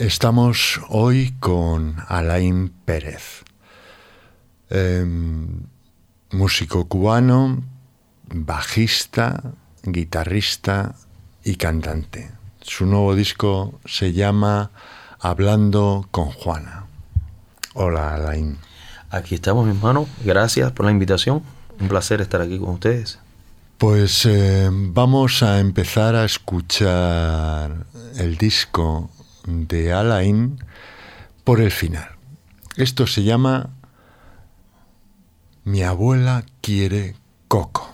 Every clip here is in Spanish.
Estamos hoy con Alain Pérez, em, músico cubano, bajista, guitarrista y cantante. Su nuevo disco se llama Hablando con Juana. Hola Alain. Aquí estamos, mi hermano. Gracias por la invitación. Un placer estar aquí con ustedes. Pues em, vamos a empezar a escuchar el disco de Alain por el final. Esto se llama Mi abuela quiere coco.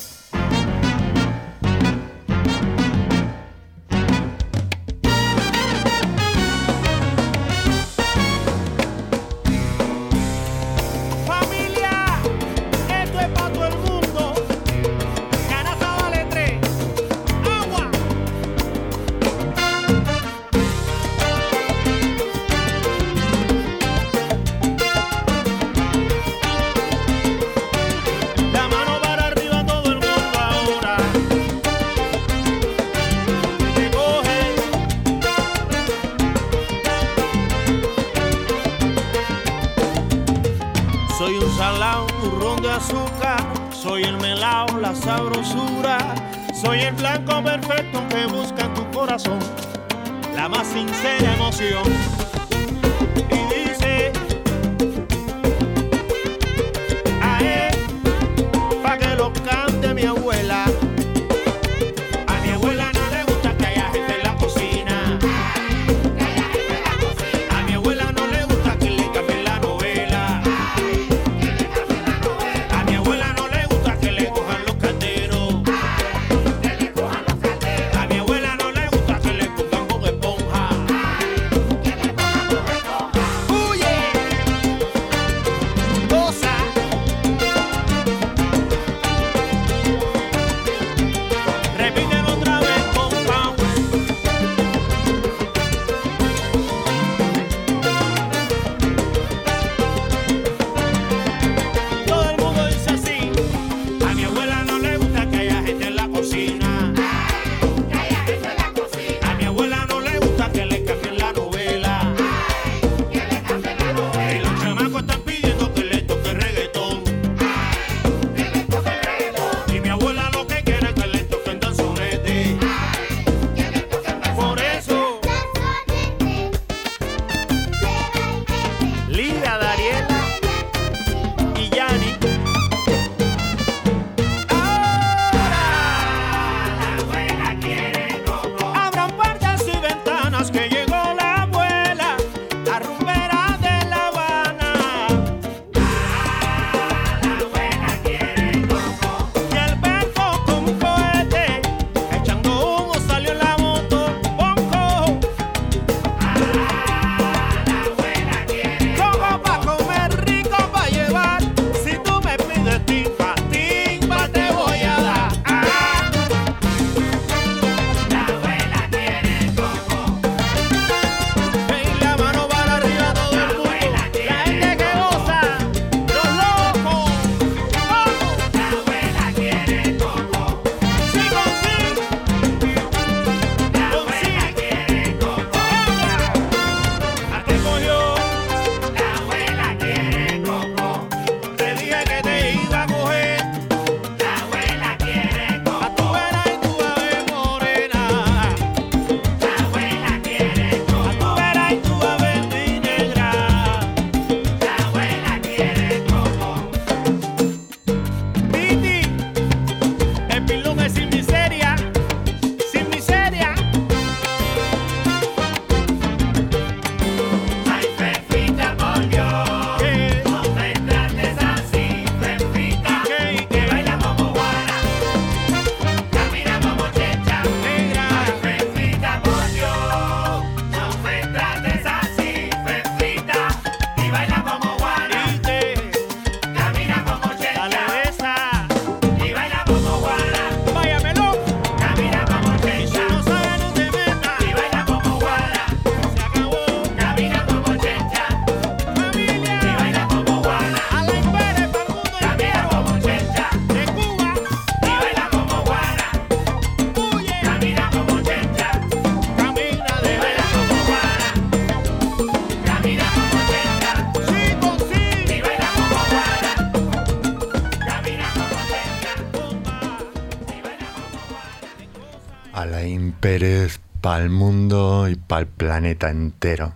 Planeta entero.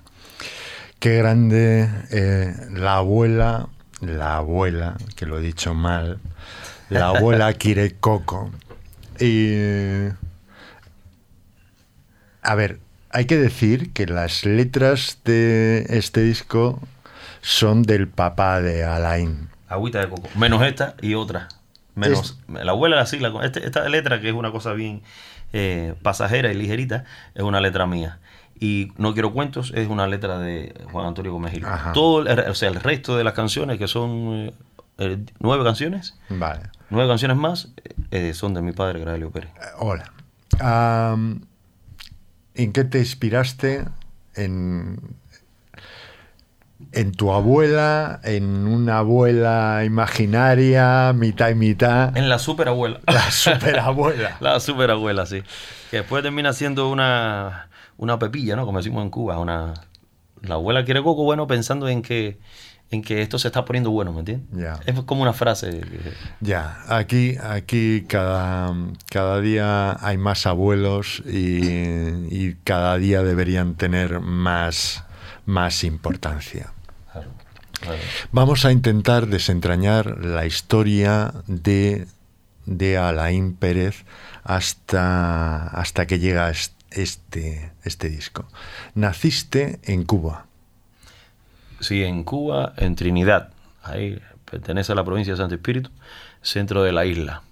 Qué grande eh, la abuela, la abuela, que lo he dicho mal, la abuela quiere Coco. Y. A ver, hay que decir que las letras de este disco son del papá de Alain. Agüita de coco. Menos esta y otra. Menos la abuela así. La, este- esta letra, que es una cosa bien eh, pasajera y ligerita, es una letra mía. Y No Quiero Cuentos es una letra de Juan Antonio Gómez Gil. Todo, o sea, el resto de las canciones, que son eh, nueve canciones, Vale. nueve canciones más, eh, son de mi padre, Graelio Pérez. Eh, Hola. ¿En qué te inspiraste? En, en tu abuela, en una abuela imaginaria, mitad y mitad. En la superabuela. La superabuela. La superabuela, sí. Que después termina siendo una, una pepilla, ¿no? Como decimos en Cuba. Una, la abuela quiere coco bueno pensando en que, en que esto se está poniendo bueno, ¿me entiendes? Ya. Es como una frase. Ya, aquí, aquí cada, cada día hay más abuelos y, y cada día deberían tener más, más importancia. claro, claro. Vamos a intentar desentrañar la historia de, de Alain Pérez hasta, hasta que llega est- este, este disco. Naciste en Cuba. Sí, en Cuba, en Trinidad. Ahí pertenece a la provincia de Santo Espíritu, centro de la isla.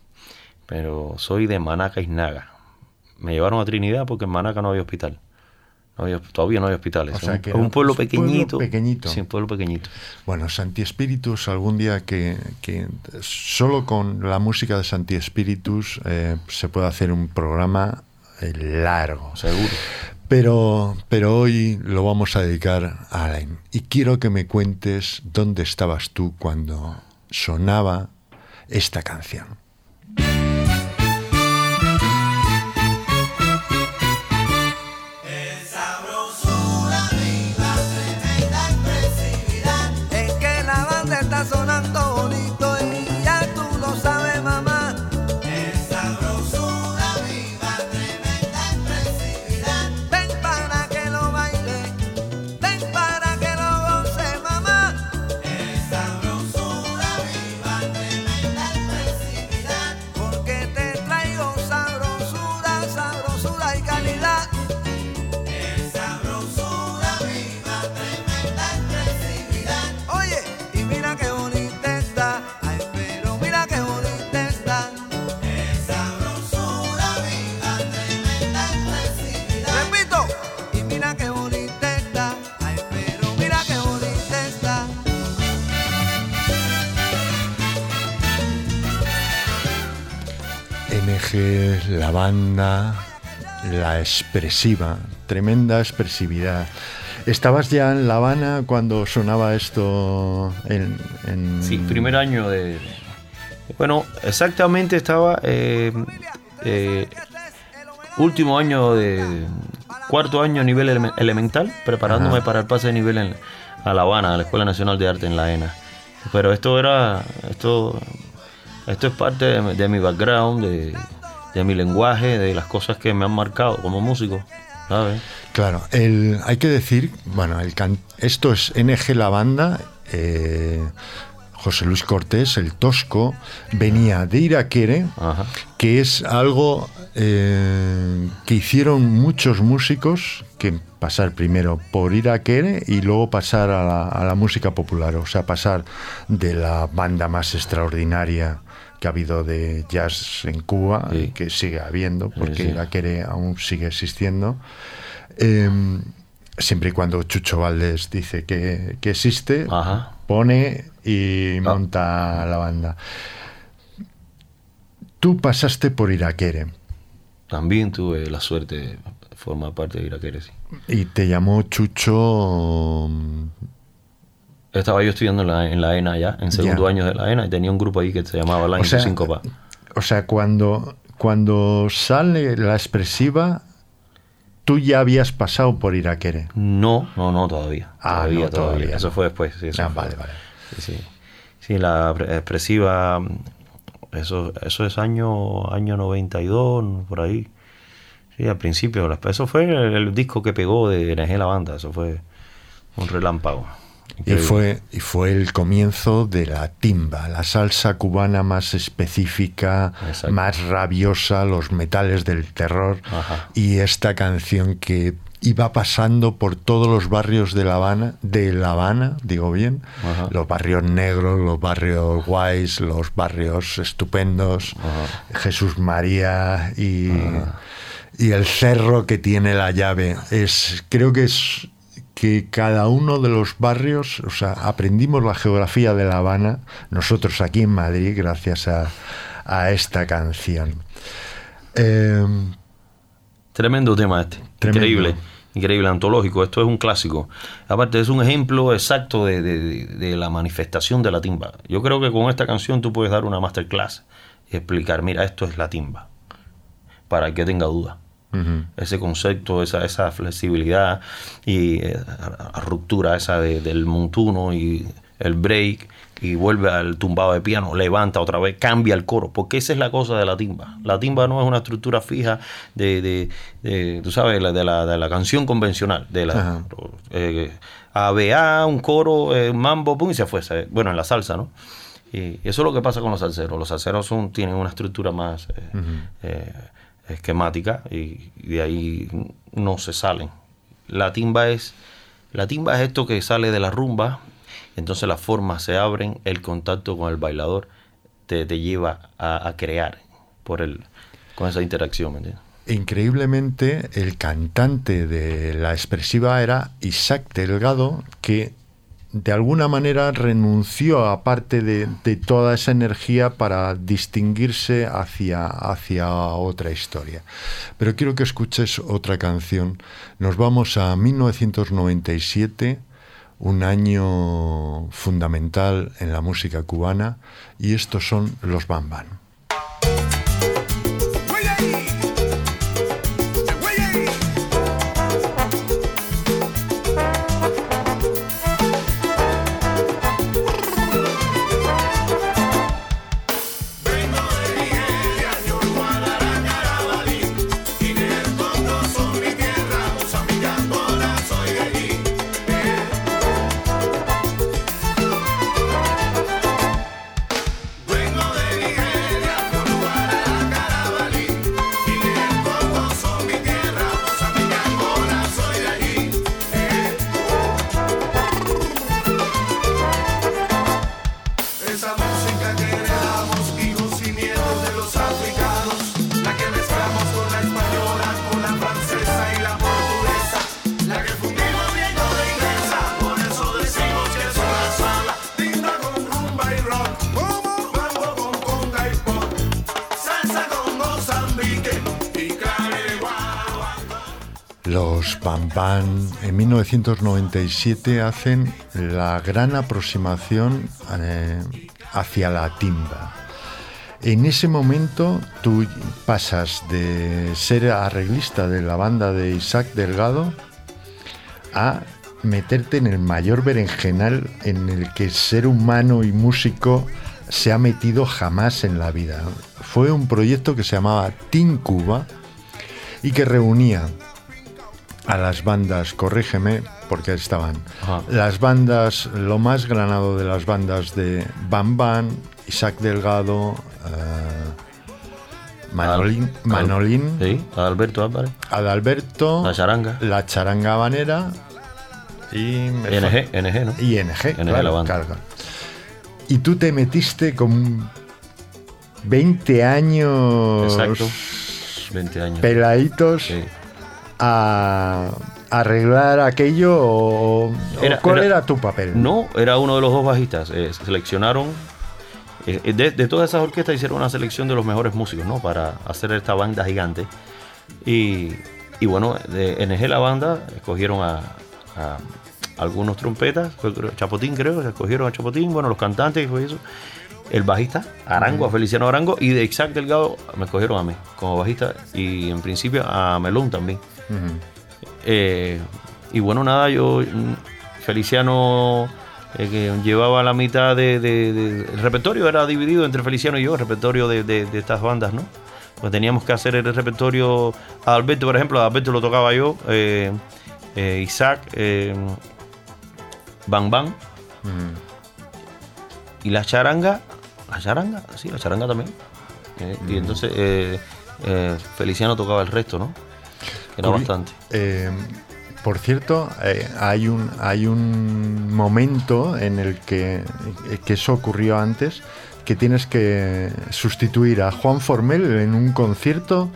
Pero soy de Manaca, Isnaga. Me llevaron a Trinidad porque en Manaca no había hospital. No había- todavía no hay hospitales. O sea un, que un pueblo un pueblo pequeñito. pequeñito. Sí, un pueblo pequeñito. Bueno, Santi Espíritus, algún día que, que solo con la música de Santi Espíritus eh, se puede hacer un programa largo. Seguro. Pero, pero hoy lo vamos a dedicar a Alain. Y quiero que me cuentes dónde estabas tú cuando sonaba esta canción. Banda, la expresiva, tremenda expresividad. ¿Estabas ya en La Habana cuando sonaba esto en... en- Sí, primer año de... Bueno, exactamente estaba... eh, eh, último año de... Cuarto año a nivel eleme- elemental, preparándome Ajá. para el pase de nivel en, a La Habana, a la Escuela Nacional de Arte en La ENA. Pero esto era... Esto, esto es parte de, de mi background, de, de mi lenguaje, de las cosas que me han marcado como músico, ¿sabes? Claro, el, hay que decir, bueno, el can- esto es NG La Banda, eh, José Luis Cortés, el Tosco, venía de Iraquere, Ajá. que es algo eh, que hicieron muchos músicos, que pasar primero por Iraquere y luego pasar a la, a la música popular, o sea, pasar de la banda más extraordinaria que ha habido de jazz en Cuba, Sí. y que sigue habiendo, porque sí. Iraquere aún sigue existiendo. Eh, siempre y cuando Chucho Valdés dice que, que existe, Ajá. pone y Ah. monta la banda. Tú pasaste por Iraquere También tuve la suerte de formar parte de Iraquere, sí. y te llamó Chucho. Estaba yo estudiando en la, en la ENA ya, en segundo Ya. año de la ENA, y tenía un grupo ahí que se llamaba La O sea, Síncopa. O sea, cuando, cuando sale la expresiva, tú ya habías pasado por Iraquere. No, no, no, todavía. Ah, todavía, no, todavía. todavía Eso fue después. Sí, eso Ah, fue- vale, vale. Sí, sí. Sí, la pre- expresiva, eso, eso es año, año 92, por ahí. Sí, al principio, eso fue el, el disco que pegó de NG La Banda, eso fue un relámpago. Y fue, y fue el comienzo de la timba, la salsa cubana más específica, Exacto. más rabiosa, los metales del terror. Ajá. Y esta canción que iba pasando por todos los barrios de La Habana, de La Habana, digo bien, Ajá. los barrios negros, los barrios guays, los barrios estupendos, Jesús María y, y el cerro que tiene la llave. Es, creo que es que cada uno de los barrios, o sea, aprendimos la geografía de La Habana, nosotros aquí en Madrid, gracias a, a esta canción. Eh, Tremendo tema este. Tremendo. Increíble. Increíble, antológico. Esto es un clásico. Aparte, es un ejemplo exacto de, de- de la manifestación de la timba. Yo creo que con esta canción tú puedes dar una masterclass y explicar, mira, esto es la timba. Para el que tenga duda. Ese concepto, esa, esa flexibilidad y eh, ruptura esa de- del montuno y el break y vuelve al tumbado de piano, levanta otra vez, cambia el coro, porque esa es la cosa de la timba. La timba no es una estructura fija de, de- de, tú sabes, la- de la, de la canción convencional, de la eh, ABA, un coro, eh, mambo, pum, y se fue. Bueno, en la salsa, ¿no? Y eso es lo que pasa con los salseros. Los salseros son, tienen una estructura más eh, eh, esquemática y, de ahí no se salen. La timba es la timba es esto que sale de la rumba, entonces las formas se abren, el contacto con el bailador te, te lleva a, crear por el, con esa interacción. Increíblemente, el cantante de la expresiva era Isaac Delgado, que de alguna manera renunció a parte de, toda esa energía para distinguirse hacia, hacia otra historia. Pero quiero que escuches otra canción. Nos vamos a 1997, un año fundamental en la música cubana, y estos son los Bam En 1997 hacen la gran aproximación eh, hacia la timba. En ese momento tú pasas de ser arreglista de la banda de Isaac Delgado a meterte en el mayor berenjenal en el que ser humano y músico se ha metido jamás en la vida. Fue un proyecto que se llamaba Team Cuba y que reunía a las bandas, corrígeme, porque estaban Ajá. las bandas, lo más granado de las bandas de Bam Bam, Isaac Delgado, eh, Manolín, Al- Manolín Sí, Alberto Álvarez. Adalberto, La charanga. la charanga habanera y NG, NG, ¿no? ING, NG, claro, la banda. claro. Y tú te metiste con 20 años Exacto. 20 años. peladitos Sí. A arreglar aquello o, Era- cuál era- era, tu papel? No, era uno de los dos bajistas. Eh, seleccionaron. eh, de, de todas esas orquestas hicieron una selección de los mejores músicos, ¿no? Para hacer esta banda gigante. Y, y bueno, de NG la banda escogieron a, a algunos trompetas, Chapotín creo, escogieron a Chapotín, bueno, los cantantes, fue eso. El bajista, Arango, a Feliciano Arango, y de Isaac Delgado me escogieron a mí como bajista, y en principio a Melón también. Eh, y bueno, nada, yo, Feliciano, eh, que llevaba la mitad de, de- de- El repertorio era dividido entre Feliciano y yo, el repertorio de, estas bandas, ¿no? pues teníamos que hacer el repertorio. A Alberto, por ejemplo, a Alberto lo tocaba yo, eh, Isaac, Bang Bang. Y la charanga, la charanga, sí, la charanga también. Eh, Y entonces eh, eh, Feliciano tocaba el resto, ¿no? Que Curi- bastante. eh, por cierto, eh, hay, un, hay un momento en el que, que eso ocurrió antes, que tienes que sustituir a Juan Formel en un concierto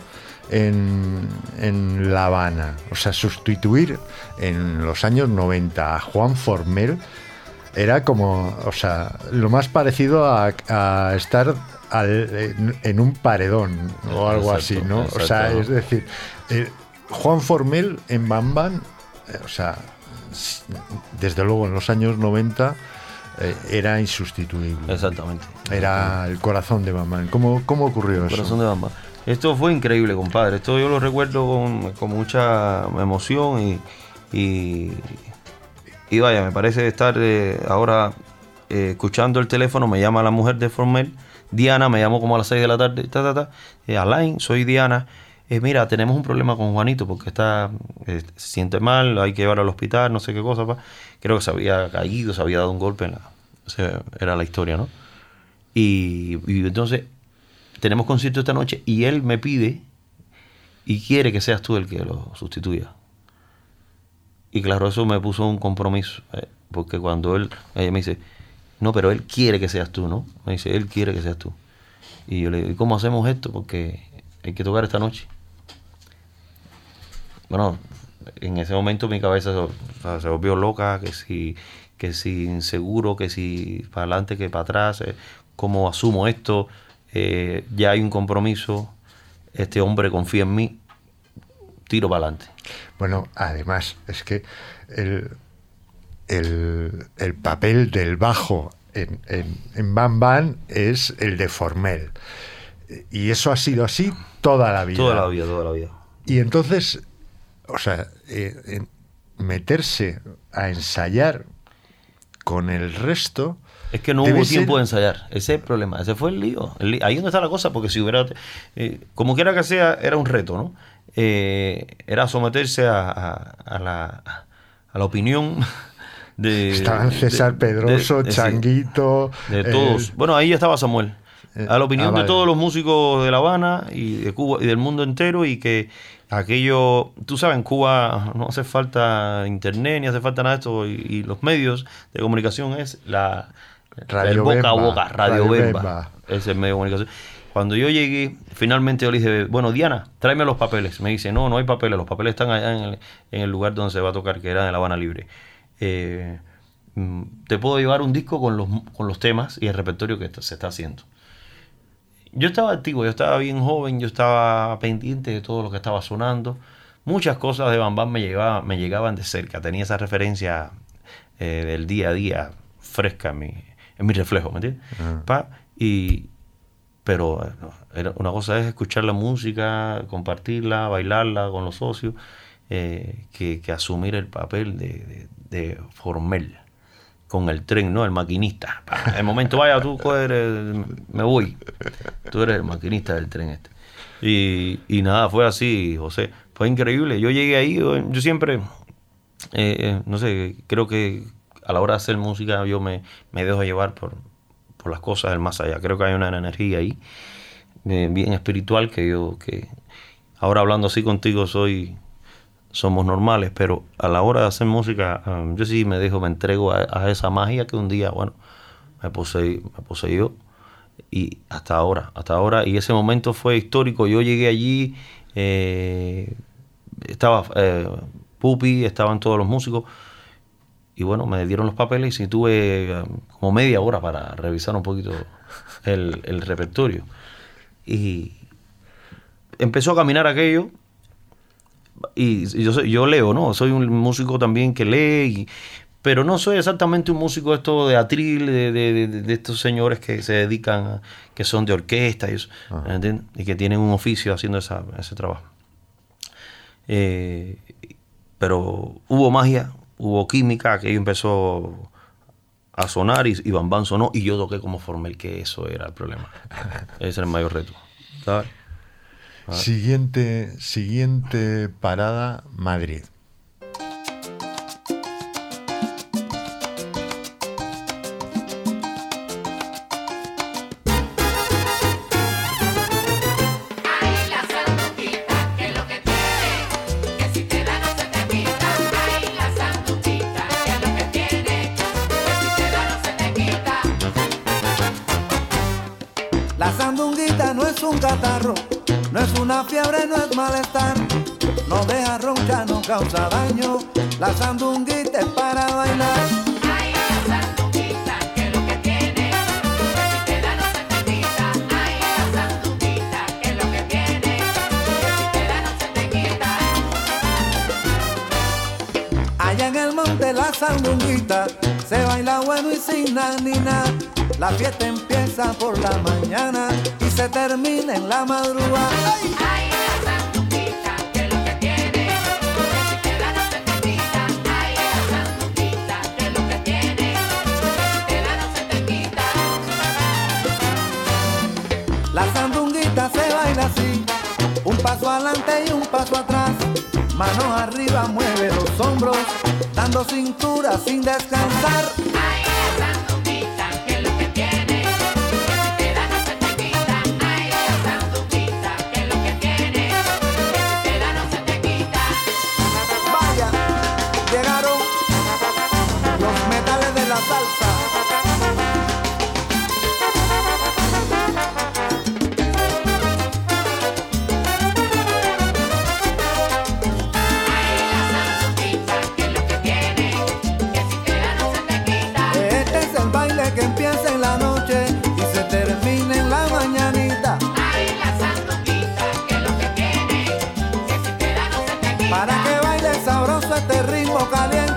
en, en La Habana. O sea, sustituir en los años 90 a Juan Formel era como, o sea, lo más parecido a, a estar al- en, en un paredón o algo Exacto, así, ¿no? O sea, es decir, eh, Juan Formel en Bam Bam, eh, o sea, desde luego en los años 90 eh, era insustituible. Exactamente. Era el corazón de Bam Bam. ¿Cómo, cómo ocurrió eso? Corazón de Bamba. Esto fue increíble, compadre. Esto yo lo recuerdo con, con mucha emoción y, y, y vaya, me parece estar eh, ahora eh, escuchando el teléfono. Me llama la mujer de Formel, Diana, me llamó como a las 6 de la tarde. Ta, ta, ta. Eh, Alain, soy Diana. Eh, mira, tenemos un problema con Juanito porque está eh, se siente mal, hay que llevarlo al hospital, no sé qué cosa. pa. Creo que se había caído, se había dado un golpe en la. o sea, era la historia, ¿no? Y, entonces tenemos concierto esta noche y él me pide y quiere que seas tú el que lo sustituya. Y claro, eso me puso un compromiso, eh, porque cuando él, me dice, no, pero él quiere que seas tú, ¿no? Me dice, él quiere que seas tú. Y yo le digo, ¿y cómo hacemos esto? Porque hay que tocar esta noche. Bueno, en ese momento mi cabeza se, o sea, se volvió loca, que si, que si inseguro, que si para adelante, que para atrás, eh, cómo asumo esto, Eh, ya hay un compromiso, este hombre confía en mí, tiro para adelante. Bueno, además, es que el, el, el papel del bajo en, en, en Bam Bam es el de Formel. Y eso ha sido así toda la vida. Toda la vida, toda la vida. Y entonces, o sea, eh, en- meterse a ensayar con el resto. Es que no hubo ser- tiempo de ensayar. Ese es el problema. Ese fue el lío. El lío. Ahí donde está la cosa, porque si hubiera. eh, como quiera que sea, era un reto, ¿no? Eh, era someterse a, a- a la, a la opinión de. Estaban César de- Pedroso, de- Changuito. de eh, todos. Bueno, ahí ya estaba Samuel. Eh, A la opinión ah, de todos los músicos de La Habana y de Cuba y del mundo entero y que aquello, tú sabes, en Cuba no hace falta internet ni hace falta nada de esto y, y los medios de comunicación es la Radio el boca a boca, Radio. Ese es el medio de comunicación. Cuando yo llegué, finalmente yo le dije, bueno, Diana, tráeme los papeles. Me dice, no, no hay papeles, los papeles están allá en el, en el lugar donde se va a tocar, que era en La Habana Libre. Eh, mm, te puedo llevar un disco con los, con los temas y el repertorio que se está haciendo. Yo estaba activo, yo estaba bien joven, yo estaba pendiente de todo lo que estaba sonando. Muchas cosas de Bam Bam me, llegaban, me llegaban de cerca. Tenía esa referencia eh, del día a día fresca en mi, en mi reflejo, ¿me entiendes? Pa, y, pero no, una cosa es escuchar la música, compartirla, bailarla con los socios, eh, que, que asumir el papel de, de, de Formel con el tren, ¿no? El maquinista. El momento, vaya, tú eres, me voy. Tú eres el maquinista del tren este. Y, y nada, fue así, José. Fue increíble. Yo llegué ahí, yo, yo siempre, eh, eh, no sé, creo que a la hora de hacer música yo me, me dejo llevar por, por las cosas del más allá. Creo que hay una energía ahí, eh, bien espiritual, que yo, que ahora hablando así contigo soy somos normales, pero a la hora de hacer música, um, yo sí me dejo, me entrego a, esa magia que un día, bueno, me, posee, me poseyó. Y hasta ahora, hasta ahora, y ese momento fue histórico. Yo llegué allí, eh, estaba eh, Pupi, estaban todos los músicos, y bueno, me dieron los papeles y tuve eh, como media hora para revisar un poquito el, el repertorio. Y empezó a caminar aquello, y y yo, soy- yo leo, ¿no? Soy un músico también que lee, y- pero no soy exactamente un músico esto de atril, de, de- de- de estos señores que se dedican, a- que son de orquesta y eso, ¿entiendes? Y que tienen un oficio haciendo esa- ese trabajo. Eh, pero hubo magia, hubo química, aquello empezó a sonar y, y Bam Bam sonó y yo toqué como Formel, que eso era el problema. Ese era el mayor reto. ¿sabes? Siguiente, siguiente parada, Madrid. Una fiebre, no es malestar. No deja roncha, no causa daño. La sandunguita es para bailar. Ay, la sanduquita, que lo que tiene, que si te da no se te quita. Ay, la sanduquita, que lo que tiene, que si te da no se te quita. Allá en el monte la sandunguita se baila bueno y sin nada ni nada. La fiesta empieza por la mañana y se termina en la madrugada. ¡Ay! Paso adelante y un paso atrás. Manos arriba, mueve los hombros, dando cintura sin descansar. Caliente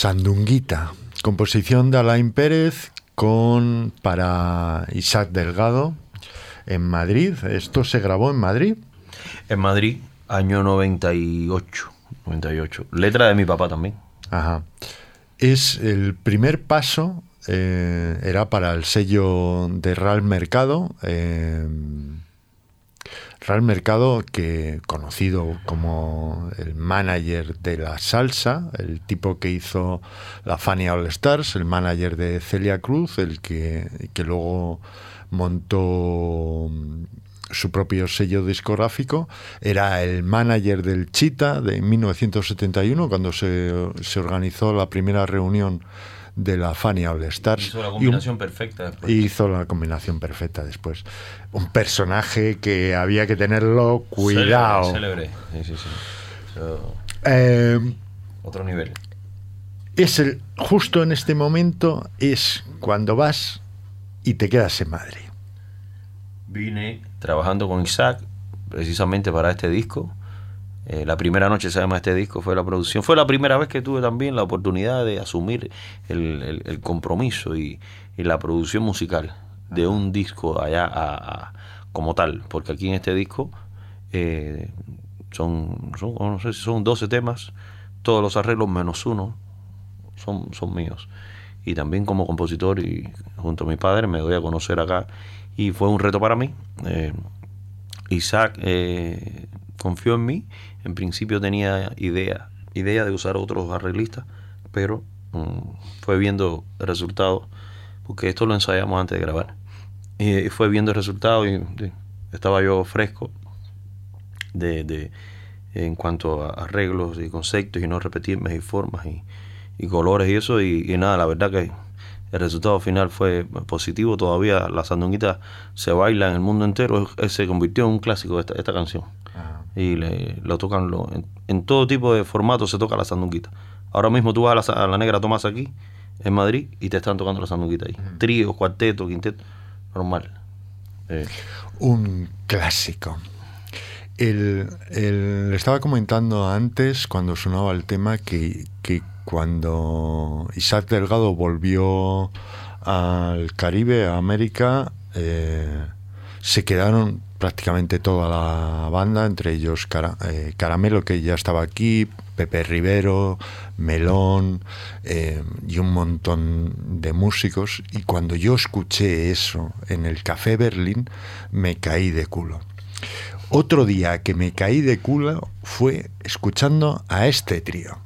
Sandunguita, composición de Alain Pérez con para Isaac Delgado en Madrid. Esto se grabó en Madrid. En Madrid, año 98. 98. Letra de mi papá también. Ajá. Es el primer paso, eh, era para el sello de Real Mercado. eh, Real Mercado, que conocido como el manager de la salsa, el tipo que hizo la Fania All Stars, el manager de Celia Cruz, el que, que luego montó mm, su propio sello discográfico, era el manager del Chita de 1971, cuando se, se organizó la primera reunión de la Fania All Stars. Hizo la Y un- combinación perfecta después. hizo la combinación perfecta después. Un personaje que había que tenerlo cuidado. Célebre, célebre. Sí, sí, sí. Eh, otro nivel. es el justo en este momento es cuando vas y te quedas en Madrid. Vine trabajando con Isaac precisamente para este disco. Eh, la primera noche se llama este disco, fue la producción. Fue la primera vez que tuve también la oportunidad de asumir el, el- el compromiso y, y la producción musical de un disco allá a- a- como tal. Porque aquí en este disco eh, son, son, no sé si son 12 temas, todos los arreglos menos uno son, son míos. Y también como compositor y junto a mi padre me doy a conocer acá. Y fue un reto para mí. Eh, Isaac eh, confió en mí. En principio tenía idea, idea de usar otros arreglistas, pero mm, fue viendo el resultado, porque esto lo ensayamos antes de grabar. Y fue viendo el resultado y sí, estaba yo fresco de, de- en cuanto a arreglos y conceptos y no repetirme y formas y, y colores y eso. Y, y nada, la verdad que el resultado final fue positivo. Todavía la sandunguita se baila en el mundo entero. Se convirtió en un clásico esta, esta canción. Y le, lo tocan lo- en, en todo tipo de formato se toca la sandunguita. Ahora mismo tú vas a la, sa- a la Negra Tomás aquí, en Madrid, y te están tocando la sandunguita ahí. Trío, cuarteto, quinteto, normal. Eh, Un clásico. El, el- le estaba comentando antes, cuando sonaba el tema, que, que cuando Isaac Delgado volvió al Caribe, a América, eh, se quedaron prácticamente toda la banda, entre ellos eh, Caramelo, que ya estaba aquí, Pepe Rivero, Melón eh, y un montón de músicos. Y cuando yo escuché eso en el Café Berlín, me caí de culo. Otro día que me caí de culo fue escuchando a este trío.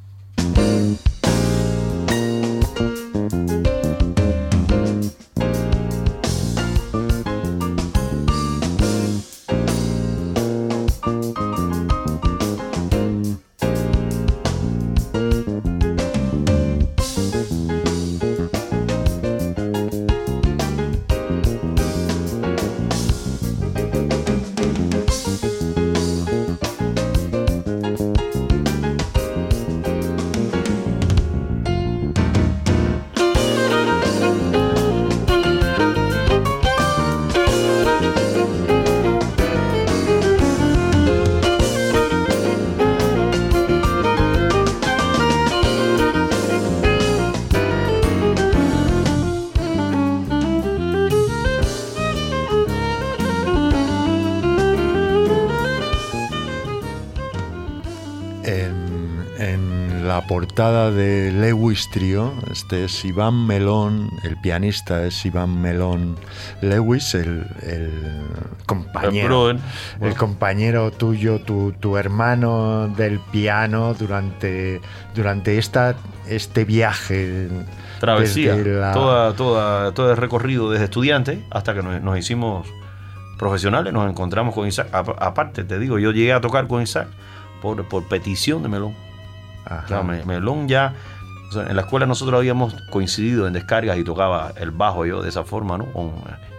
De Lewis Trio, este es Iván Melón, el pianista es Iván Melón Lewis, el, el compañero, el compañero tuyo, tu, tu hermano del piano durante, durante esta, este viaje. travesía, la- toda, toda, todo el recorrido desde estudiante hasta que nos, nos hicimos profesionales, nos encontramos con Isaac. A- aparte, te digo, yo llegué a tocar con Isaac por, por petición de Melón. Ajá. Me- Melón ya, o sea, en la escuela nosotros habíamos coincidido en descargas y tocaba el bajo yo de esa forma, ¿no? Con-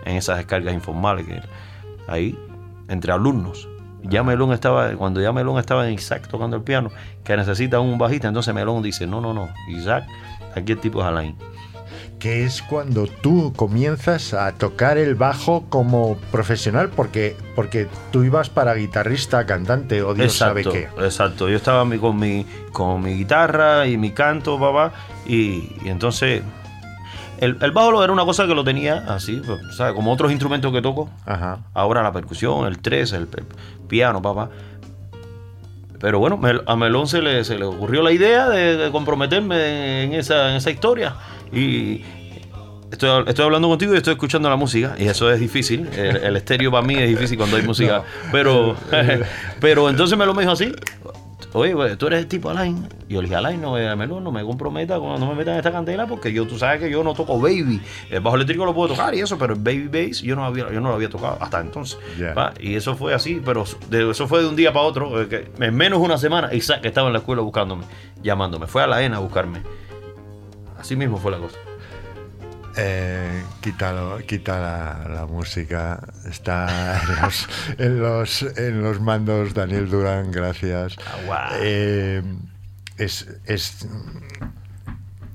en esas descargas informales que ahí, entre alumnos. Ya Melón estaba, cuando ya Melón estaba en Isaac tocando el piano, que necesita un bajista, entonces Melón dice, no, no, no, Isaac, aquí el tipo es Alain. Que es cuando tú comienzas a tocar el bajo como profesional, porque, porque tú ibas para guitarrista, cantante o Dios sabe qué. Exacto, yo estaba con mi, con mi guitarra y mi canto, papá, y, y entonces el, el bajo era una cosa que lo tenía así, ¿sabes? Como otros instrumentos que toco. Ajá. Ahora la percusión, el tres, el, el piano, papá. Pero bueno, a Melón se le, se le ocurrió la idea de, de comprometerme en esa, en esa historia. Y estoy, estoy hablando contigo y estoy escuchando la música. Y eso es difícil. El, el estéreo para mí es difícil cuando hay música. Pero, pero entonces Melón me dijo así. Oye, tú eres el tipo Alain. Y yo le dije, Alain, no, Melón, no me comprometa, no me metas en esta cantera porque yo, tú sabes que yo no toco baby. El bajo eléctrico lo puedo tocar y eso, pero el baby bass yo no, había, yo no lo había tocado hasta entonces. Y eso fue así, pero de- eso fue de un día para otro. eh, que en menos de una semana, Isaac estaba en la escuela buscándome, llamándome. Fue a la ENA a buscarme. Así mismo fue la cosa. Eh, quítalo, quita la, la música. Está en los, en, los, en los mandos Daniel Durán, gracias. Ah. Eh, es, es,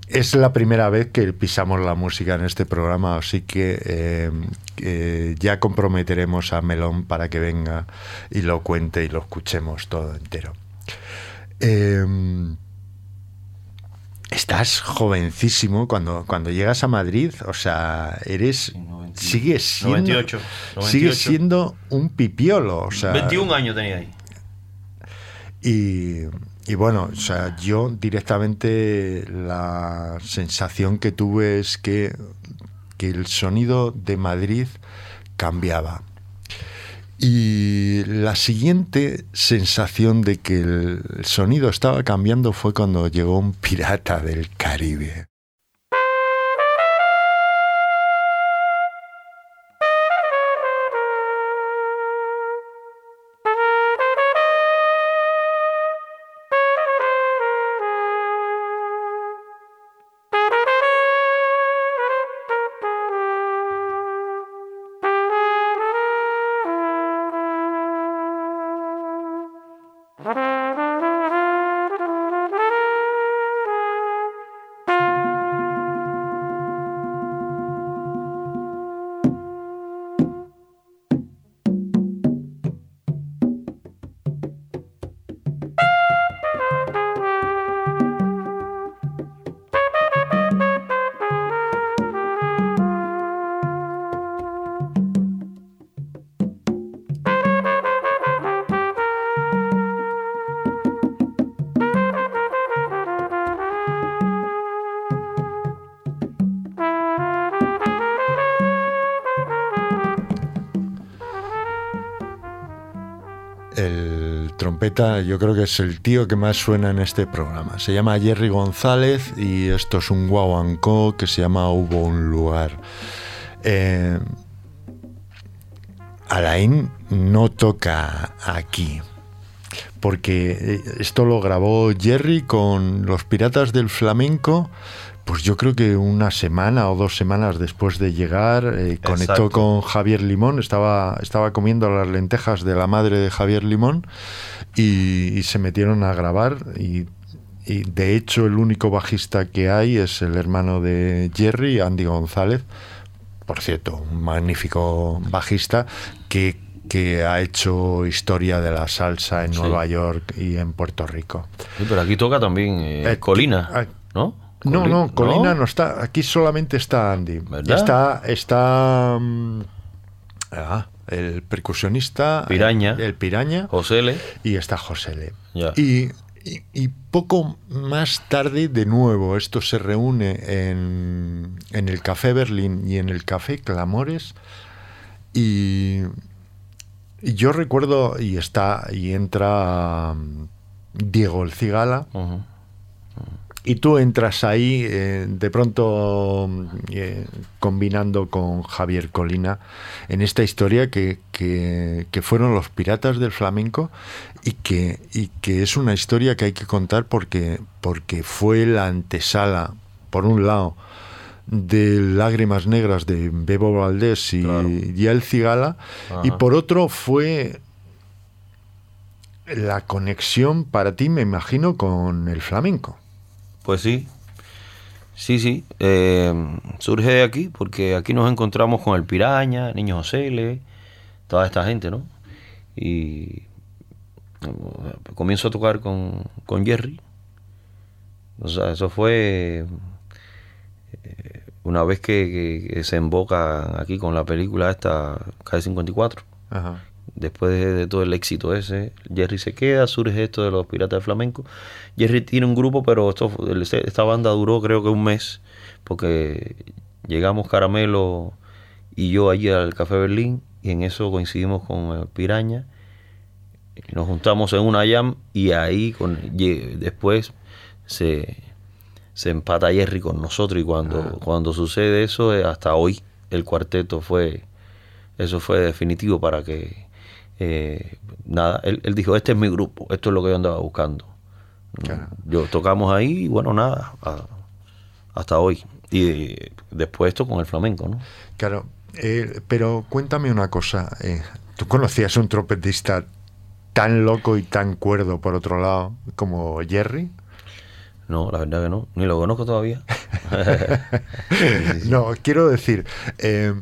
es la primera vez que pisamos la música en este programa, así que eh, eh, ya comprometeremos a Melón para que venga y lo cuente y lo escuchemos todo entero. Estás jovencísimo cuando, cuando llegas a Madrid, o sea, eres... 90 Sigues siendo, 98, 98. sigues siendo un pipiolo, o sea... 21 años tenía ahí. Y, y bueno, o sea, yo directamente la sensación que tuve es que, que el sonido de Madrid cambiaba. Y la siguiente sensación de que el sonido estaba cambiando fue cuando llegó un pirata del Caribe. Yo creo que es el tío que más suena en este programa. Se llama Jerry González y esto es un guaguancó que se llama Hubo un lugar. Eh, Alain no toca aquí porque eh, esto lo grabó Jerry con los Piratas del Flamenco. Pues yo creo que una semana o dos semanas después de llegar, eh, conectó con Javier Limón, estaba, estaba comiendo las lentejas de la madre de Javier Limón y, y se metieron a grabar y, y de hecho el único bajista que hay es el hermano de Jerry, Andy González, por cierto, un magnífico bajista que, que ha hecho historia de la salsa en Sí. Nueva York y en Puerto Rico. Sí, pero aquí toca también eh, Eh, Colina, ah, ¿no? No, no, Colina no está. Aquí solamente está Andy. ¿Verdad? Está, está mm, ah, el percusionista, Piraña. el, el piraña, José L. y está José Le. Ya. Y, y- y poco más tarde, de nuevo, esto se reúne en, en el Café Berlín y en el Café Clamores. Y, y yo recuerdo, y está, y entra mm, Diego el Cigala. Y tú entras ahí, eh, de pronto eh, combinando con Javier Colina en esta historia que, que- que fueron los piratas del flamenco y que, y que es una historia que hay que contar porque, porque fue la antesala, por un lado, de Lágrimas Negras de Bebo Valdés y, Claro. y El Cigala, y por otro fue la conexión para ti, me imagino, con el flamenco. Pues sí, sí, sí. eh, surge de aquí porque aquí nos encontramos con el Piraña, Niño José L, toda esta gente, ¿no? Y eh, comienzo a tocar con, con Jerry. O sea, eso fue eh, una vez que, se emboca aquí con la película esta, Calle 54. Ajá. Después de, de todo el éxito ese, Jerry se queda, surge esto de los Piratas del Flamenco. Jerry tiene un grupo, pero esto, el- esta banda duró creo que un mes, porque llegamos Caramelo y yo allí al Café Berlín, y en eso coincidimos con el Piraña. Y Nos juntamos en una jam y ahí con, después se, se empata Jerry con nosotros y cuando, cuando sucede eso, eh, hasta hoy el cuarteto fue, eso fue definitivo para que, eh, nada, él, él dijo, este es mi grupo, esto es lo que yo andaba buscando. Claro. Yo tocamos ahí y bueno, nada, a- hasta hoy. Y eh, después esto con el flamenco, ¿no? Claro, eh, pero cuéntame una cosa. eh, ¿Tú conocías un trompetista tan loco y tan cuerdo, por otro lado, como Jerry? No, la verdad que no. Ni lo conozco todavía. No, quiero decir, eh,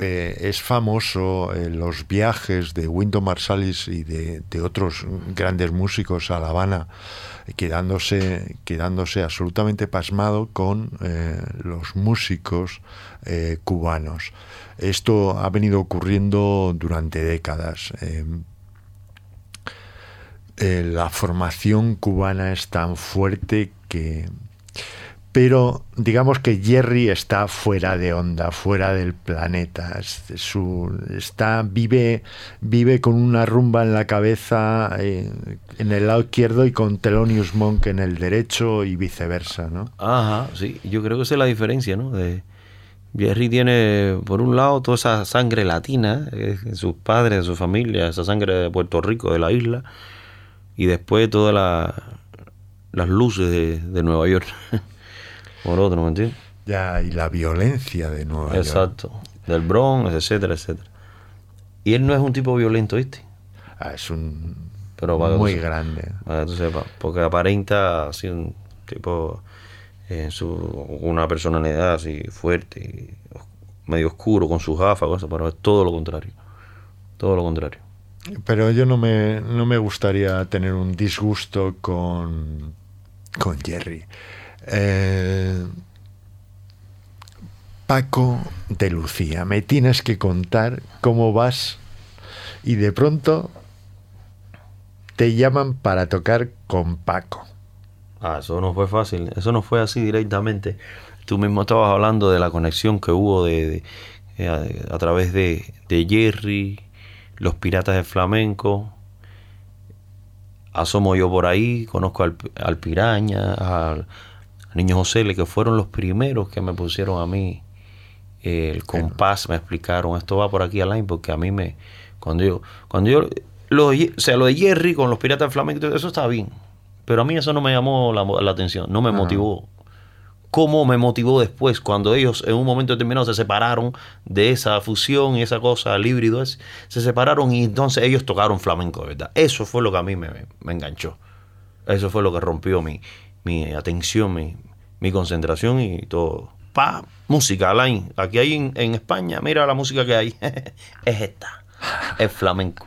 eh, es famoso eh, los viajes de Wynton Marsalis y de, otros grandes músicos a La Habana, quedándose, quedándose absolutamente pasmado con eh, los músicos cubanos. Esto ha venido ocurriendo durante décadas. la formación cubana es tan fuerte que... Pero digamos que Jerry está fuera de onda, fuera del planeta. Está, vive, vive con una rumba en la cabeza eh, en el lado izquierdo y con Thelonious Monk en el derecho y viceversa, ¿no? Ajá, sí. Yo creo que esa es la diferencia, ¿no? De, Jerry tiene, por un lado, toda esa sangre latina, eh, sus padres, su familia, esa sangre de Puerto Rico, de la isla, y después todas la- las luces de Nueva York. por otro, ¿me entiendes? Ya, y la violencia de Nueva York. Exacto. Del Bronx, etcétera, etcétera. Y él no es un tipo violento, ¿viste? Ah, es un Pero para que muy tú grande. Para que tú sepas, porque aparenta así un tipo, eh, su, una personalidad así fuerte, medio oscuro, con sus gafas, cosas, pero es todo lo contrario. Todo lo contrario. Pero yo no me, no me gustaría tener un disgusto con, con Jerry. Eh, Paco de Lucía, me tienes que contar cómo vas y de pronto te llaman para tocar con Paco. Ah, eso no fue fácil, eso no fue así directamente. Tú mismo estabas hablando de la conexión que hubo de, eh, a, través de, de Jerry, los piratas de flamenco. Asomo yo por ahí, conozco al, al Piraña, al, Niño José, que fueron los primeros que me pusieron a mí eh, el compás, me explicaron, esto va por aquí Alain, porque a mí me, cuando yo, cuando yo, lo, o sea, lo de Jerry con los piratas de flamenco, eso está bien, pero a mí eso no me llamó la, la atención, no me motivó. ¿Cómo me motivó después cuando ellos en un momento determinado se separaron de esa fusión y esa cosa, el híbrido ese, se separaron y entonces ellos tocaron flamenco, ¿verdad? Eso fue lo que a mí me, me enganchó. Eso fue lo que rompió mi, mi atención, mi, mi concentración y todo. Pa, música, Alain. Aquí hay en, en España, mira la música que hay. es esta. Es flamenco.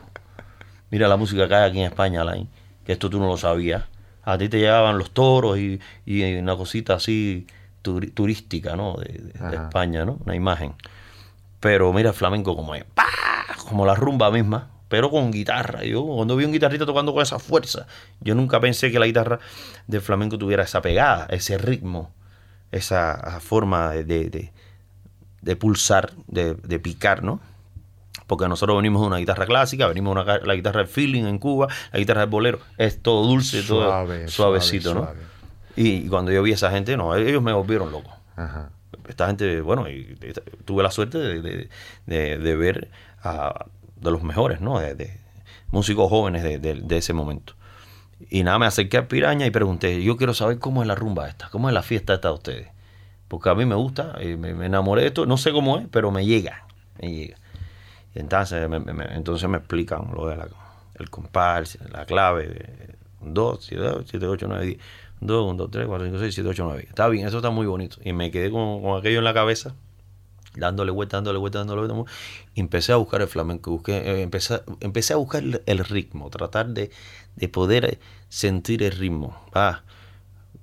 Mira la música que hay aquí en España, Alain. Que esto tú no lo sabías. A ti te llegaban los toros y, y una cosita así turística, ¿no? De, de- de Ajá. España, ¿no? Una imagen. Pero mira el flamenco como es. ¡pa! Como la rumba misma, pero con guitarra. Yo cuando vi un guitarrista tocando con esa fuerza, yo nunca pensé que la guitarra de flamenco tuviera esa pegada, ese ritmo, esa, esa forma de, de- de- de pulsar, de, de picar, ¿no? Porque nosotros venimos de una guitarra clásica, venimos de una, la guitarra de feeling en Cuba, la guitarra de bolero, es todo dulce, todo Suave, suavecito, suave, ¿no? suave. Y cuando yo vi a esa gente, no, ellos me volvieron loco. Ajá. Esta gente, bueno, y, tuve la suerte de, de- de- de ver a de los mejores, ¿no? De, de músicos jóvenes de, de- de ese momento. Y nada, me acerqué a Piraña y pregunté, yo quiero saber cómo es la rumba esta, cómo es la fiesta esta de ustedes. Porque a mí me gusta, y me, me enamoré de esto, no sé cómo es, pero me llega, me llega. Y entonces me, me- me- entonces me explican lo de la, el compás, la clave, 2, 7, 8, 9, 10. 2, 1, 2, 3, 4, 5, 6, 7, 8, 9. Está bien, eso está muy bonito. Y me quedé con, con aquello en la cabeza, dándole vuelta, dándole vuelta, dándole vuelta. Empecé a buscar el flamenco. Busqué, eh, empecé, empecé a buscar el, ritmo, tratar de, de poder sentir el ritmo. Ah,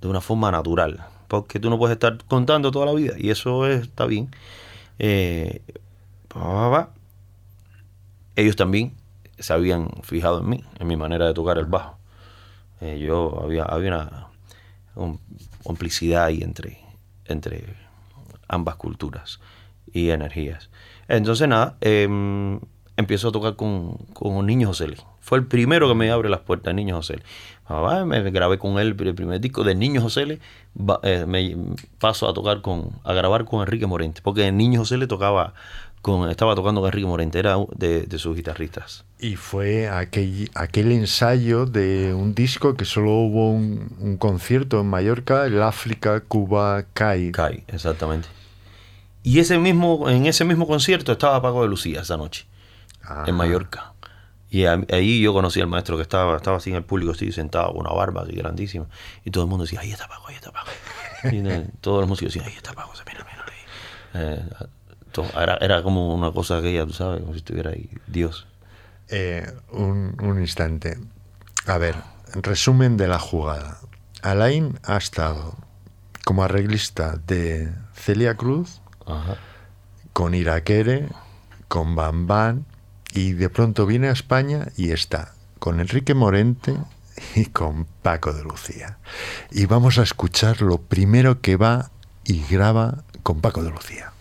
de una forma natural. Porque tú no puedes estar contando toda la vida. Y eso es- está bien. Eh. Ellos también se habían fijado en mí, en mi manera de tocar el bajo. Eh, yo había, había una un- complicidad ahí entre, entre ambas culturas y energías. Entonces, nada, em, empiezo a tocar con, con Niño José. Fue el primero que me abre las puertas, Niño José me grabé con él el primer disco de Niño José eh, me paso a tocar con, a grabar con Enrique Morente, porque Niño José tocaba con, estaba tocando con Enrique Morente, era de, de sus guitarristas. Y fue aquel, aquel ensayo de un disco que solo hubo un, un concierto en Mallorca, el África Cuba Kai. Kai, exactamente. Y ese mismo, en ese mismo concierto estaba Paco de Lucía esa noche, Ajá. en Mallorca. Y a- ahí yo conocí al maestro que estaba, estaba así en el público, así sentado con una barba así grandísima. Y todo el mundo decía, ahí está Paco, ahí está Paco. Y eh, todos los músicos decían, ahí está Paco, mira, mira. Eh, to- era, era como una cosa aquella, tú sabes, como si estuviera ahí Dios. Eh, un, un instante. A ver, resumen de la jugada. Alain ha estado como arreglista de Celia Cruz, Con Iraquere, con Bam Bam, y de pronto viene a España y está con Enrique Morente y con Paco de Lucía. Y vamos a escuchar lo primero que va y graba con Paco de Lucía.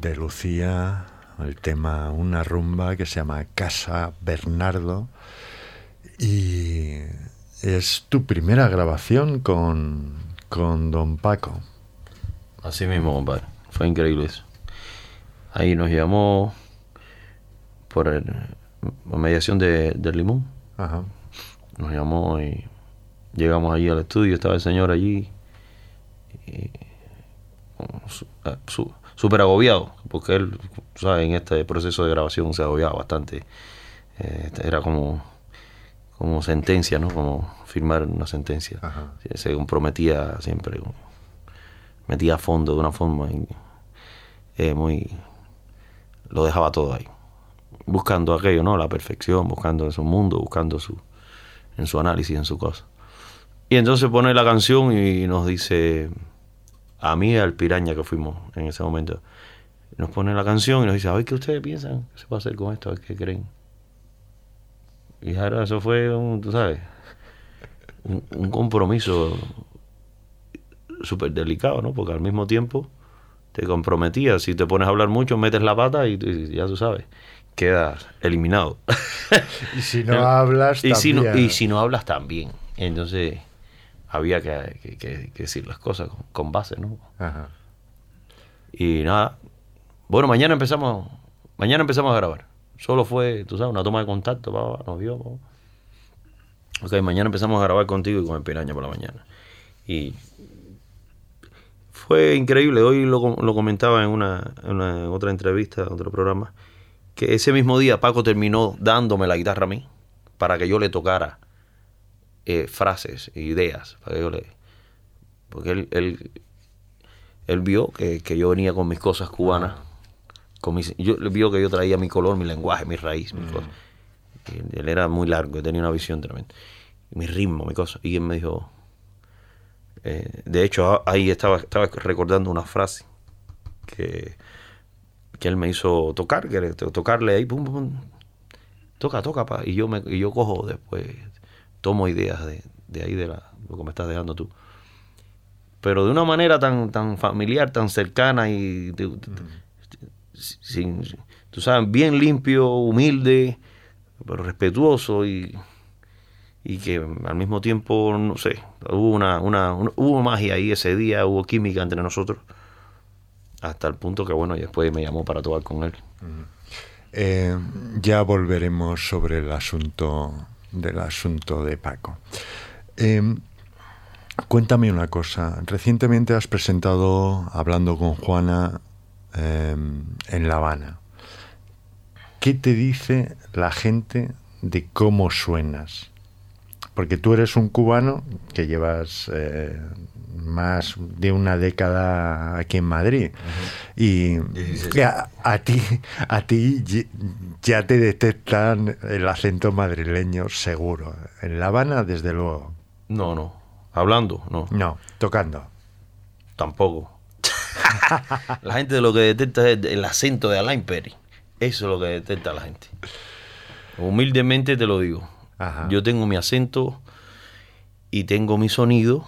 De Lucía, el tema Una rumba que se llama Casa Bernardo. Y, es tu primera grabación con, con Don Paco. Así mismo, compadre. Fue increíble eso. Ahí nos llamó por, el- por mediación de, del Limón. Ajá. Nos llamó y llegamos allí al estudio. Estaba el señor allí. y, su- Súper agobiado, porque él, sabes, en este proceso de grabación se agobiaba bastante. Eh, era como, como sentencia, ¿no? Como firmar una sentencia. Ajá. Se comprometía siempre, metía a fondo de una forma eh, muy... Lo dejaba todo ahí. Buscando aquello, ¿no? La perfección, buscando en su mundo, buscando su, en su análisis, en su cosa. Y entonces pone la canción y nos dice, a mí y al piraña que fuimos en ese momento, nos pone la canción y nos dice, a ver qué ustedes piensan, qué se puede hacer con esto, a ver qué creen. Y ahora eso fue un, tú sabes, un, un compromiso súper delicado, ¿no? Porque al mismo tiempo te comprometías, si te pones a hablar mucho, metes la pata y, y ya tú sabes, quedas eliminado. Y si no hablas, y si no, también. y si no hablas también. Entonces había que, que- que- que decir las cosas con, con base, ¿no? Ajá. Y nada. Bueno, mañana empezamos, mañana empezamos a grabar. Solo fue, tú sabes, una toma de contacto, pa, pa, nos vio. pa. Ok, mañana empezamos a grabar contigo y con el piraña por la mañana. Y fue increíble. Hoy lo, lo comentaba en una, en una- en otra entrevista, en otro programa, que ese mismo día Paco terminó dándome la guitarra a mí para que yo le tocara eh, frases, ideas, para que yo le... Porque él, él, él vio que, que yo venía con mis cosas cubanas. Con mis, yo, él vio que yo traía mi color, mi lenguaje, mi raíz, mis cosas. Y él era muy largo, y tenía una visión tremenda. Mi ritmo, mi cosa. Y él me dijo... eh, de hecho, ahí estaba, estaba recordando una frase que, que él me hizo tocar, que le- to- tocarle ahí, pum, pum, pum. Toca, toca, pa. Y yo, me, y yo cojo después, tomo ideas de, de ahí, de lo que me estás dejando tú pero de una manera tan tan familiar, tan cercana y de- sin, tú sabes, bien limpio, humilde, pero respetuoso y, y que al mismo tiempo, no sé, hubo una, una, hubo magia ahí ese día, hubo química entre nosotros, hasta el punto que bueno, después me llamó para tocar con él. Eh, ya volveremos sobre el asunto del asunto de Paco. Eh, cuéntame una cosa. Recientemente has presentado hablando con Juana eh, en La Habana. ¿Qué te dice la gente de cómo suenas? Porque tú eres un cubano que llevas eh, más de una década aquí en Madrid y y a, a ti a ti ya te detectan el acento madrileño seguro. En La Habana, desde luego. No, no, hablando, no, No, tocando. tampoco. la gente lo que detecta es el acento de Alain Perry. Eso es lo que detecta la gente. Humildemente te lo digo. Yo tengo mi acento y tengo mi sonido,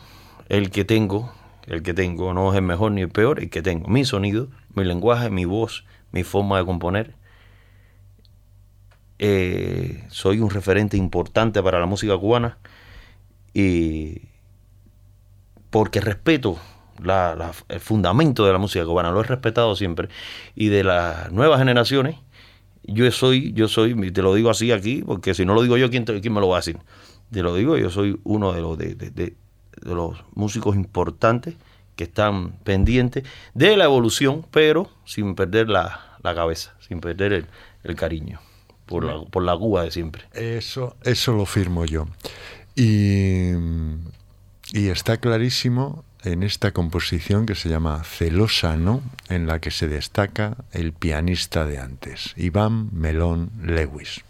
el que tengo, el que tengo, no es el mejor ni el peor, el que tengo. Mi sonido, mi lenguaje, mi voz, mi forma de componer. Eh, soy un referente importante para la música cubana y porque respeto la- el fundamento de la música cubana, lo he respetado siempre. Y de las nuevas generaciones, yo soy, yo soy, te lo digo así aquí, porque si no lo digo yo, ¿quién, te- quién me lo va a decir? Te lo digo, yo soy uno de los, de, de- de- de los músicos importantes que están pendientes de la evolución, pero sin perder la, la cabeza, sin perder el, el cariño por la, por la Cuba de siempre. Eso, eso lo firmo yo. Y, y está clarísimo en esta composición que se llama Celosa, ¿no? En la que se destaca el pianista de antes, Iván Melón Lewis.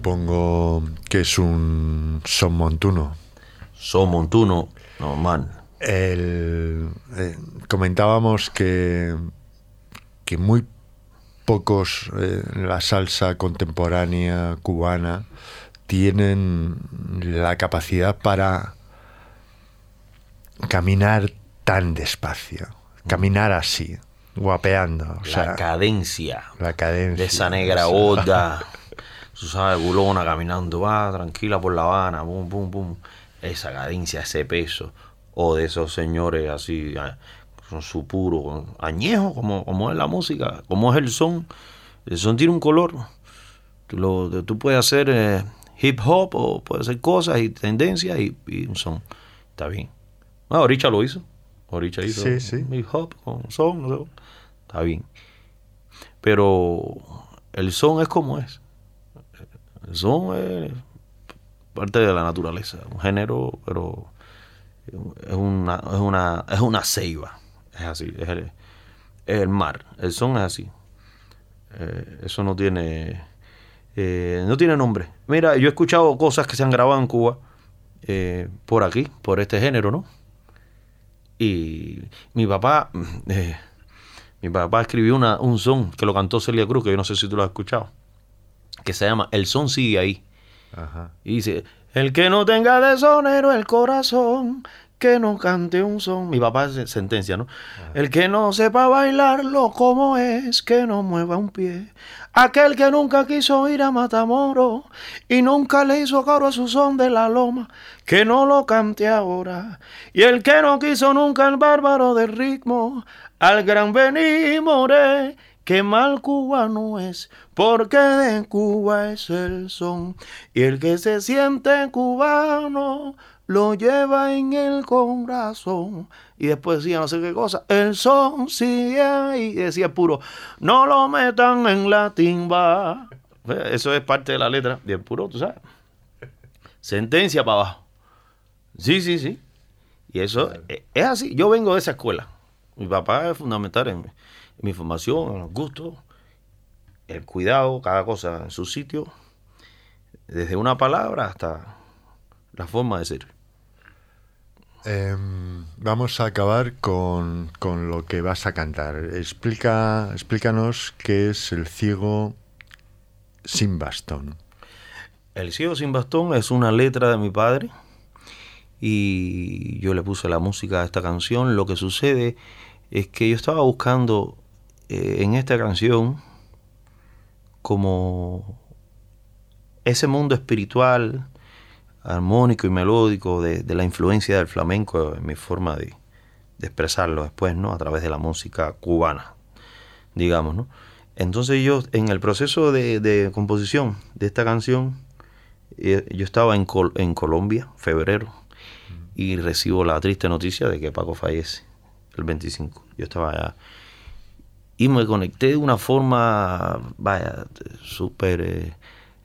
Supongo que es un son montuno. Son montuno, normal. El, eh, comentábamos que, que muy pocos eh, en la salsa contemporánea cubana tienen la capacidad para caminar tan despacio, caminar así, guapeando. O sea, la cadencia la cadencia. de esa negra o sea, gorda. Tú sabes, culona caminando, va tranquila por La Habana, pum, pum, pum. Esa cadencia, ese peso. O de esos señores así, ah, con su puro añejo, como, como es la música, como es el son. El son tiene un color. Tú, lo- tú puedes hacer eh, hip hop o puedes hacer cosas y tendencias y, y un son. Está bien. Ah, Oricha lo hizo. Oricha hizo Sí, sí. hip hop con son. no sé. Está bien. Pero el son es como es. Son es parte de la naturaleza, un género, pero es una, es una, es una ceiba. Es así, es el, mar. El son es así. Eh, eso no tiene eh, no tiene nombre. Mira, yo he escuchado cosas que se han grabado en Cuba eh, por aquí, por este género, ¿no? Y mi papá, eh, Mi papá escribió una, un son que lo cantó Celia Cruz, que yo no sé si tú lo has escuchado, que se llama El son sigue ahí. Ajá. Y dice, el que no tenga de sonero el corazón, que no cante un son. Mi papá es sentencia, ¿no? El que no sepa bailarlo como es, que no mueva un pie. Aquel que nunca quiso ir a Matamoros y nunca le hizo coro a su son de la loma, que no lo cante ahora. Y el que no quiso nunca el bárbaro del ritmo, al gran Bení Que mal cubano es, porque de Cuba es el son. Y el que se siente cubano lo lleva en el corazón. Y después decía no sé qué cosa, el son sigue ahí. Y decía puro, no lo metan en la timba. Eso es parte de la letra. Y el puro, tú sabes. Sentencia para abajo. Sí, sí, sí. Y eso es, es así. Yo vengo de esa escuela. Mi papá es fundamental en, en mi formación, los gustos, el cuidado, cada cosa en su sitio, desde una palabra hasta la forma de ser. Em, vamos a acabar con, con lo que vas a cantar. Explica, explícanos qué es el ciego sin bastón. El ciego sin bastón es una letra de mi padre y yo le puse la música a esta canción. Lo que sucede es que yo estaba buscando en esta canción como ese mundo espiritual, armónico y melódico de, la influencia del flamenco en mi forma de, expresarlo después, ¿no? A través de la música cubana, digamos, ¿no? Entonces yo, en el proceso de, de composición de esta canción, eh, yo estaba en, Col- en Colombia, febrero, y recibo la triste noticia de que Paco fallece el 25. Yo estaba allá. Y me conecté de una forma, vaya, súper eh,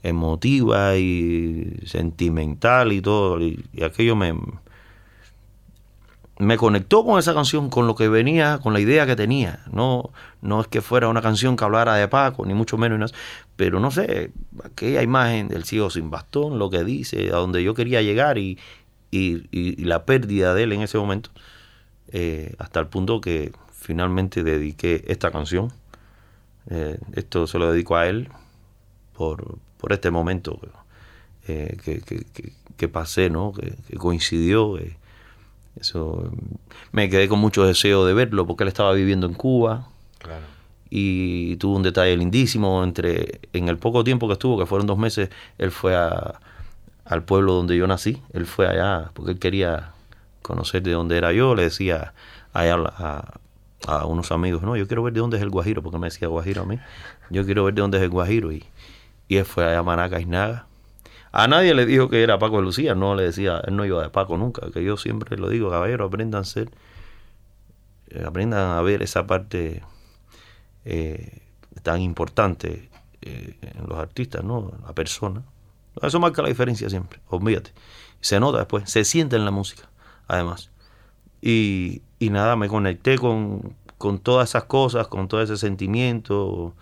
emotiva y sentimental y todo. Y, aquello me, me conectó con esa canción, con lo que venía, con la idea que tenía. No, no es que fuera una canción que hablara de Paco, ni mucho menos, pero no sé, aquella imagen del ciego sin bastón, lo que dice, a donde yo quería llegar y- y la pérdida de él en ese momento, eh, hasta el punto que finalmente dediqué esta canción. Eh, esto se lo dedico a él por, por este momento eh, que, que- que- que pasé, ¿no? que, coincidió. eh, eso, me quedé con mucho deseo de verlo porque él estaba viviendo en Cuba Claro. y tuvo un detalle lindísimo entre en el poco tiempo que estuvo, que fueron dos meses, él fue a- al pueblo donde yo nací, él fue allá porque él quería conocer de dónde era yo, le decía allá a, a unos amigos, no, yo quiero ver de dónde es el Guajiro, porque me decía Guajiro a mí, yo quiero ver de dónde es el Guajiro y, y él fue a Manaca, Isnaga. A nadie le dijo que era Paco de Lucía, no le decía, él no iba de Paco nunca, que yo siempre lo digo, caballero, aprendan a ser, eh, aprendan a ver esa parte eh, tan importante eh, en los artistas, ¿no? La persona. Eso marca la diferencia siempre, olvídate. Se nota después, se siente en la música, además. Y, y nada, me conecté con, con todas esas cosas, con todo ese sentimiento.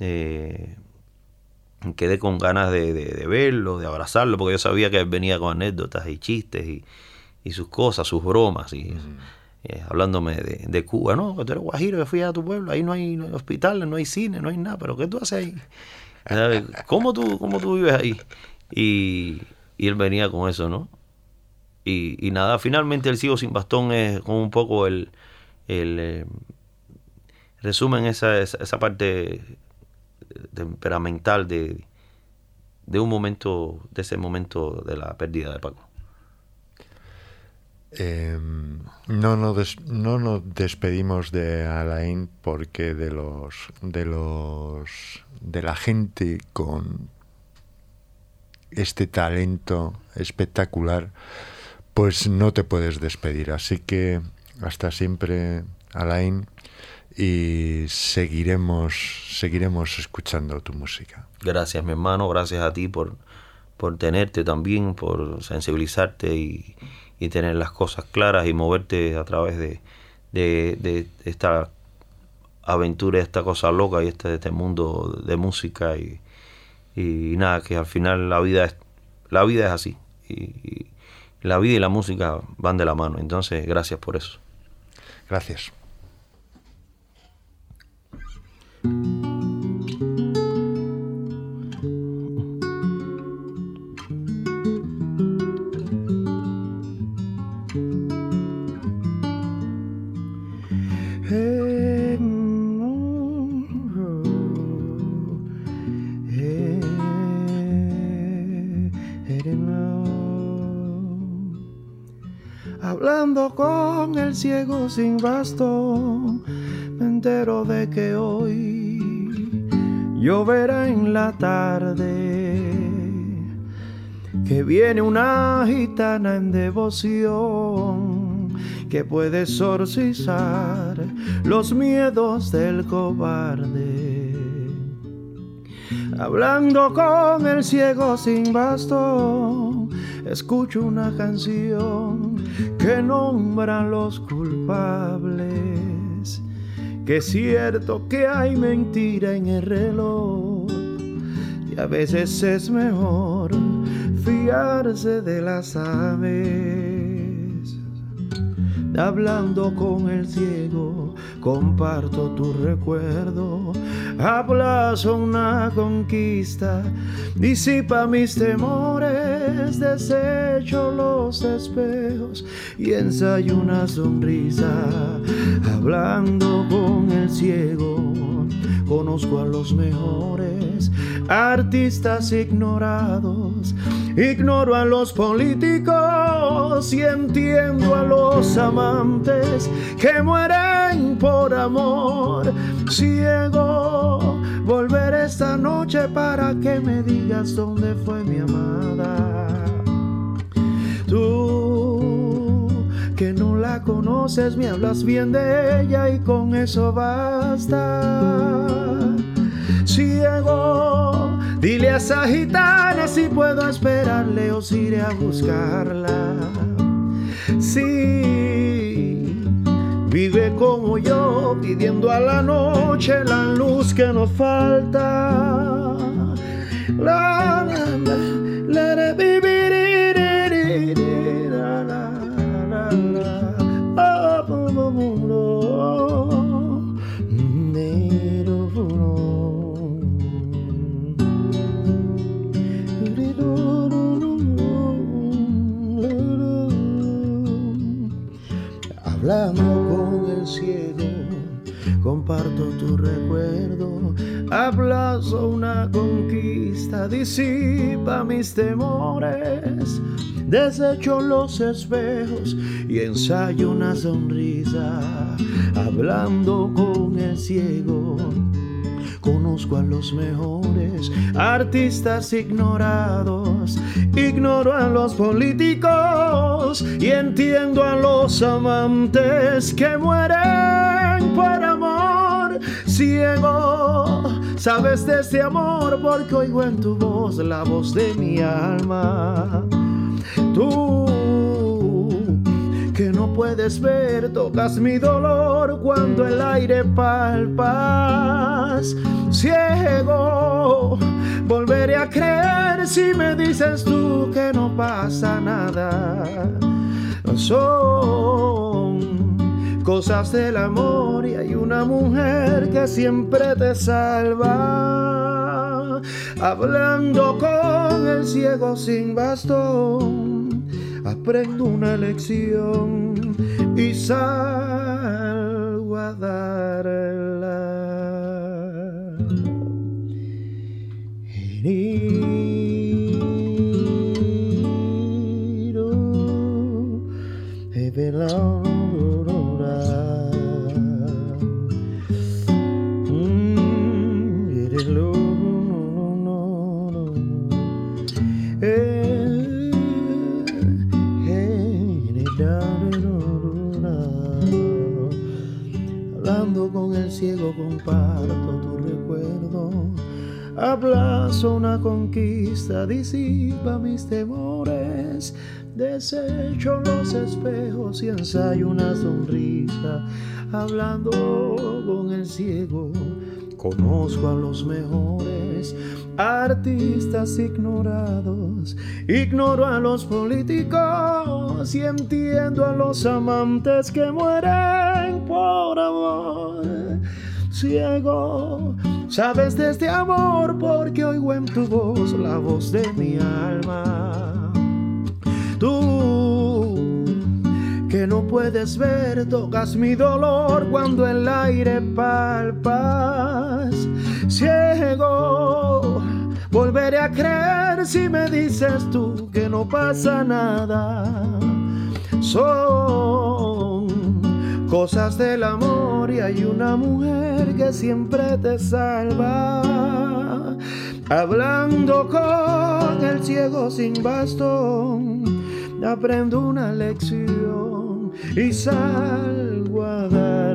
eh, quedé con ganas de, de- de verlo, de abrazarlo, porque yo sabía que él venía con anécdotas y chistes y, y sus cosas, sus bromas, y eh, hablándome de, de Cuba. No, que tú eres guajiro, yo fui a tu pueblo, ahí no hay, no hay hospitales, no hay cine, no hay nada, pero ¿qué tú haces ahí? ¿Cómo tú, cómo tú vives ahí? Y, y él venía con eso, ¿no? Y, nada, finalmente el ciego sin bastón es como un poco el, el eh, resumen esa, esa, parte temperamental de, de un momento, de ese momento de la pérdida de Paco. Em, no, nos no nos despedimos de Alain porque de los de los de la gente con este talento espectacular, pues no te puedes despedir. Así que hasta siempre, Alain, y seguiremos seguiremos escuchando tu música. Gracias, mi hermano, gracias a ti por, por tenerte también, por sensibilizarte y, y tener las cosas claras y moverte a través de, de, esta aventura, esta cosa loca y este, este mundo de música y, y nada, que al final la vida es, la vida es así la vida y la música van de la mano. Entonces, gracias por eso. Gracias. Sin bastón, me entero de que hoy lloverá en la tarde, que viene una gitana en devoción, que puede exorcizar los miedos del cobarde. Hablando con el ciego sin bastón, escucho una canción que nombra a los culpables. Que es cierto que hay mentira en el reloj y a veces es mejor fiarse de las aves. Hablando con el ciego, comparto tu recuerdo. Aplazo una conquista, disipa mis temores, desecho los espejos y ensayo una sonrisa. Hablando con el ciego, conozco a los mejores artistas ignorados. Ignoro a los políticos y entiendo a los amantes que mueren por amor. Ciego, volveré esta noche para que me digas dónde fue mi amada. Tú que no la conoces, me hablas bien de ella y con eso basta. Ciego, dile a esa gitana si puedo esperarle o si iré a buscarla. Sí, vive como yo, pidiendo a la noche la luz que nos falta. La, la, la, Hablando con el ciego, comparto tu recuerdo, aplazo una conquista, disipa mis temores, desecho los espejos y ensayo una sonrisa, hablando con el ciego. Conozco a los mejores artistas ignorados, ignoro a los políticos y entiendo a los amantes que mueren por amor. Ciego, sabes de este amor porque oigo en tu voz la voz de mi alma. Tú ver, tocas mi dolor cuando el aire palpas. Ciego, volveré a creer si me dices tú que no pasa nada. Son cosas del amor y hay una mujer que siempre te salva. Hablando con el ciego sin bastón aprendo una lección y salgo a darla. Herido, ciego comparto tu recuerdo. Aplazo una conquista, disipa mis temores. Desecho los espejos y ensayo una sonrisa. Hablando con el ciego, conozco a los mejores artistas ignorados. Ignoro a los políticos y entiendo a los amantes que mueren por amor. Ciego. Sabes de este amor porque oigo en tu voz la voz de mi alma. Tú que no puedes ver, tocas mi dolor cuando el aire palpas. Ciego, volveré a creer si me dices tú que no pasa nada. Cosas del amor y hay una mujer que siempre te salva. Hablando con el ciego sin bastón, aprendo una lección y salgo a dar